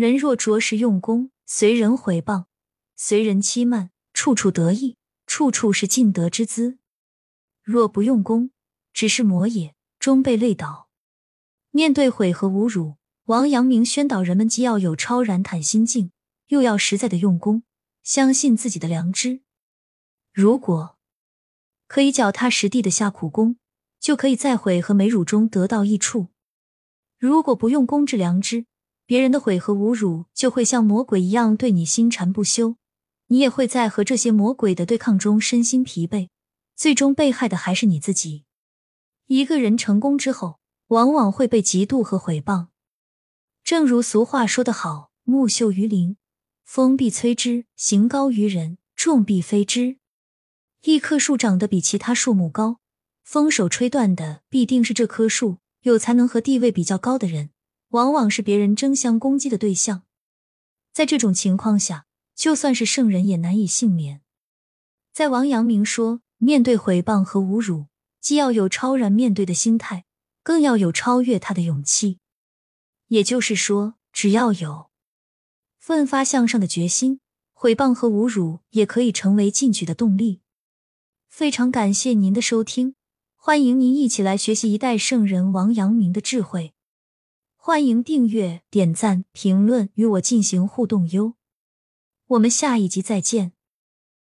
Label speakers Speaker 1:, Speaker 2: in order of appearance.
Speaker 1: 人若着实用功，随人毁谤，随人欺慢，处处得意，处处是尽德之资；若不用功，只是磨也，终被累倒。面对毁和侮辱，王阳明宣导人们既要有超然坦心境，又要实在的用功，相信自己的良知。如果可以脚踏实地的下苦功，就可以在毁和美辱中得到益处。如果不用功治良知，别人的毁和侮辱就会像魔鬼一样对你心缠不休，你也会在和这些魔鬼的对抗中身心疲惫，最终被害的还是你自己。一个人成功之后，往往会被嫉妒和毁谤。正如俗话说得好：“木秀于林，风必摧之；行高于人，众必非之。”一棵树长得比其他树木高，风手吹断的必定是这棵树。有才能和地位比较高的人，往往是别人争相攻击的对象。在这种情况下，就算是圣人也难以幸免。在王阳明说，面对毁谤和侮辱，既要有超然面对的心态，更要有超越他的勇气。也就是说，只要有奋发向上的决心，毁谤和侮辱也可以成为进取的动力。非常感谢您的收听，欢迎您一起来学习一代圣人王阳明的智慧。欢迎订阅、点赞、评论，与我进行互动哟。我们下一集再见。